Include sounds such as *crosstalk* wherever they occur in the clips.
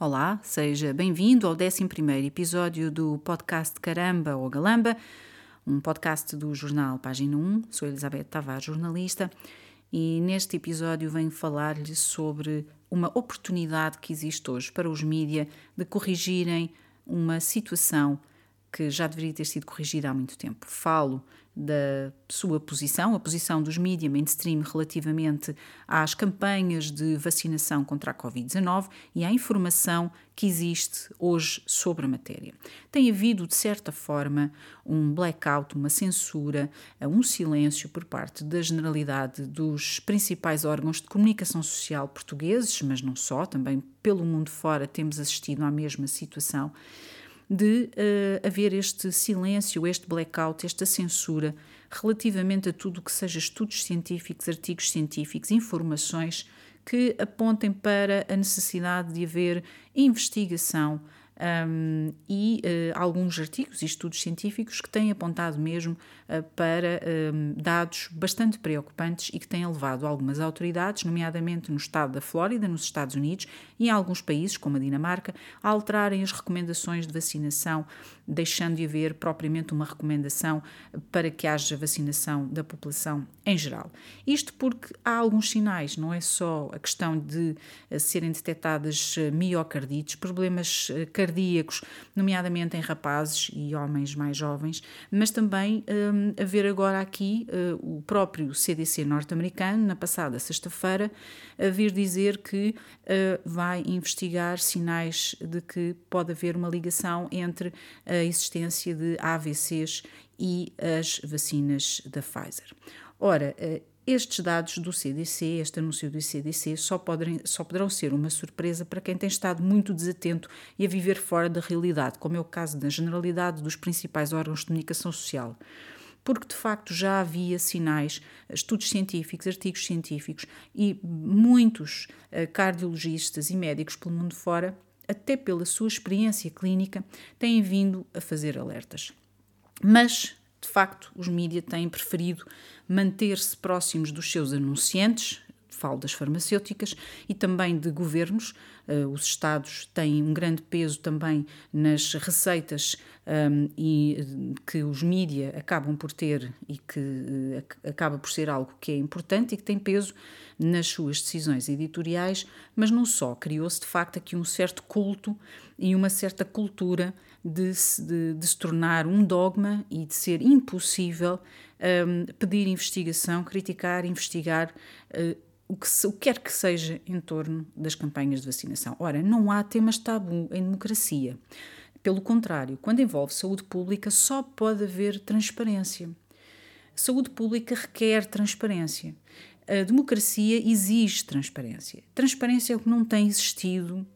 Olá, seja bem-vindo ao 11 episódio do podcast Caramba ou Galamba, um podcast do jornal Página 1. Sou Elizabeth Tavares, jornalista, e neste episódio venho falar-lhe sobre uma oportunidade que existe hoje para os mídia de corrigirem uma situação que já deveria ter sido corrigida há muito tempo. Falo da sua posição, a posição dos mídias mainstream relativamente às campanhas de vacinação contra a Covid-19 e à informação que existe hoje sobre a matéria. Tem havido, de certa forma, um blackout, uma censura, um silêncio por parte da generalidade dos principais órgãos de comunicação social portugueses, mas não só, também pelo mundo fora temos assistido à mesma situação de uh, haver este silêncio, este blackout, esta censura relativamente a tudo que seja estudos científicos, artigos científicos, informações que apontem para a necessidade de haver investigação um, e uh, alguns artigos e estudos científicos que têm apontado mesmo uh, para um, dados bastante preocupantes e que têm levado algumas autoridades, nomeadamente no estado da Flórida, nos Estados Unidos e em alguns países, como a Dinamarca, a alterarem as recomendações de vacinação, deixando de haver propriamente uma recomendação para que haja vacinação da população em geral. Isto porque há alguns sinais, não é só a questão de uh, serem detectadas miocardites, problemas cardíacos cardíacos, nomeadamente em rapazes e homens mais jovens, mas também um, haver agora aqui uh, o próprio CDC norte-americano, na passada sexta-feira, a vir dizer que uh, vai investigar sinais de que pode haver uma ligação entre a existência de AVCs e as vacinas da Pfizer. Ora, uh, estes dados do CDC, este anúncio do CDC, só, poderem, só poderão ser uma surpresa para quem tem estado muito desatento e a viver fora da realidade, como é o caso da generalidade dos principais órgãos de comunicação social porque de facto já havia sinais, estudos científicos, artigos científicos e muitos eh, cardiologistas e médicos pelo mundo fora, até pela sua experiência clínica, têm vindo a fazer alertas. Mas de facto, os mídias têm preferido manter-se próximos dos seus anunciantes, falo das farmacêuticas e também de governos. Uh, os Estados têm um grande peso também nas receitas um, e que os mídias acabam por ter e que uh, acaba por ser algo que é importante e que tem peso nas suas decisões editoriais, mas não só. Criou-se de facto aqui um certo culto e uma certa cultura de, de, de se tornar um dogma e de ser impossível um, pedir investigação, criticar, investigar. Uh, o que, o que quer que seja em torno das campanhas de vacinação. Ora, não há temas tabu em democracia. Pelo contrário, quando envolve saúde pública, só pode haver transparência. Saúde pública requer transparência. A democracia exige transparência. Transparência é o que não tem existido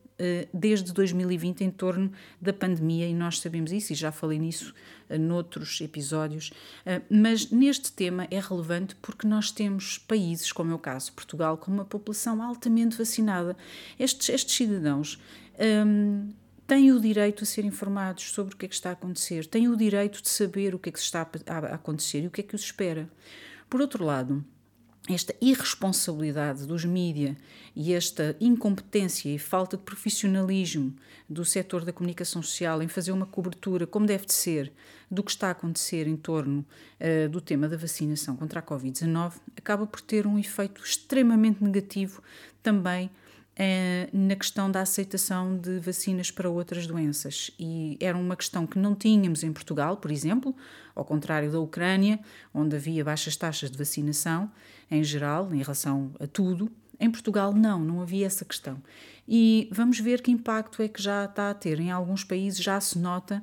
desde 2020 em torno da pandemia, e nós sabemos isso, e já falei nisso eh, noutros episódios, eh, mas neste tema é relevante porque nós temos países, como é o caso Portugal, com uma população altamente vacinada. Estes, estes cidadãos. Um, têm o direito a ser informados sobre o que é que está a acontecer, têm o direito de saber o que é que está a acontecer e o que é que os espera. Por outro lado, esta irresponsabilidade dos mídias e esta incompetência e falta de profissionalismo do setor da comunicação social em fazer uma cobertura, como deve de ser, do que está a acontecer em torno uh, do tema da vacinação contra a Covid-19, acaba por ter um efeito extremamente negativo também na questão da aceitação de vacinas para outras doenças. E era uma questão que não tínhamos em Portugal, por exemplo, ao contrário da Ucrânia, onde havia baixas taxas de vacinação em geral, em relação a tudo. Em Portugal, não, não havia essa questão. E vamos ver que impacto é que já está a ter. Em alguns países já se nota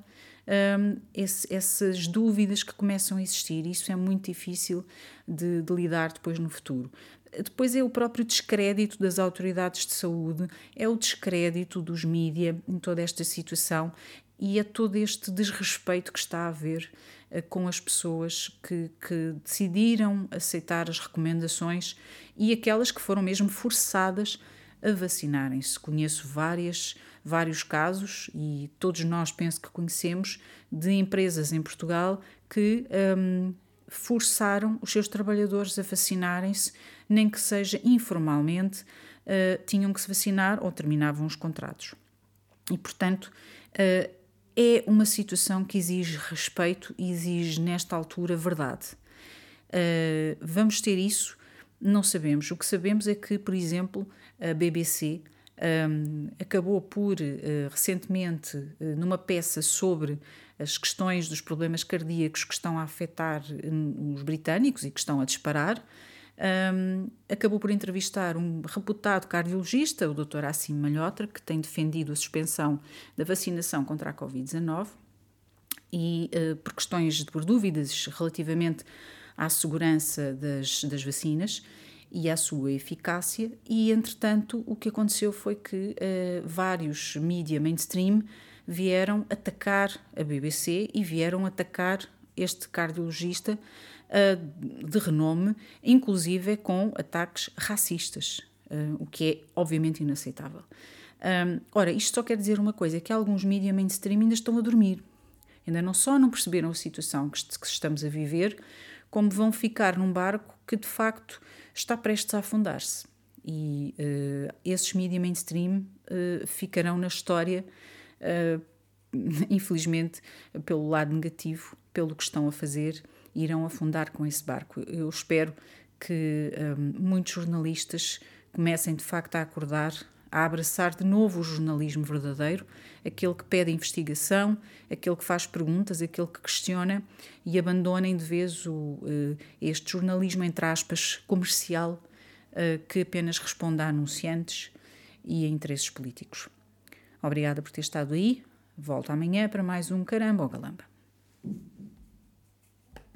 um, esse, essas dúvidas que começam a existir. Isso é muito difícil de, de lidar depois no futuro. Depois é o próprio descrédito das autoridades de saúde, é o descrédito dos mídias em toda esta situação e é todo este desrespeito que está a haver uh, com as pessoas que, que, decidiram aceitar as recomendações e aquelas que foram mesmo forçadas a vacinarem-se. Conheço várias, vários casos e todos nós penso que conhecemos de empresas em Portugal que um, forçaram os seus trabalhadores a vacinarem-se, nem que seja informalmente, uh, tinham que se vacinar ou terminavam os contratos. E, portanto, uh, é uma situação que exige respeito e exige, nesta altura, verdade. Uh, vamos ter isso? Não sabemos. O que sabemos é que, por exemplo, a BBC um, acabou por, uh, recentemente, uh, numa peça sobre as questões dos problemas cardíacos que estão a afetar os britânicos e que estão a disparar, um, acabou por entrevistar um reputado cardiologista, o Dr. Assim Malhotra, que tem defendido a suspensão da vacinação contra a Covid-19 e uh, por questões, por dúvidas relativamente à segurança das, das vacinas e à sua eficácia, e entretanto o que aconteceu foi que uh, vários mídia mainstream vieram atacar a BBC e vieram atacar este cardiologista uh, de renome, inclusive com ataques racistas, uh, o que é obviamente inaceitável. Um, ora, isto só quer dizer uma coisa: é que alguns mídias mainstream ainda estão a dormir. Ainda não só não perceberam a situação que, que estamos a viver, como vão ficar num barco que de facto está prestes a afundar-se. E uh, esses mídias mainstream uh, ficarão na história, uh, *laughs* infelizmente, pelo lado negativo, pelo que estão a fazer, irão afundar com esse barco. Eu espero que um, muitos jornalistas comecem de facto a acordar a abraçar de novo o jornalismo verdadeiro, aquele que pede investigação, aquele que faz perguntas, aquele que questiona e abandonem de vez o, eh, este jornalismo, entre aspas, comercial, eh, que apenas responde a anunciantes e a interesses políticos. Obrigada por ter estado aí. Volto amanhã para mais um Caramba ou Galamba.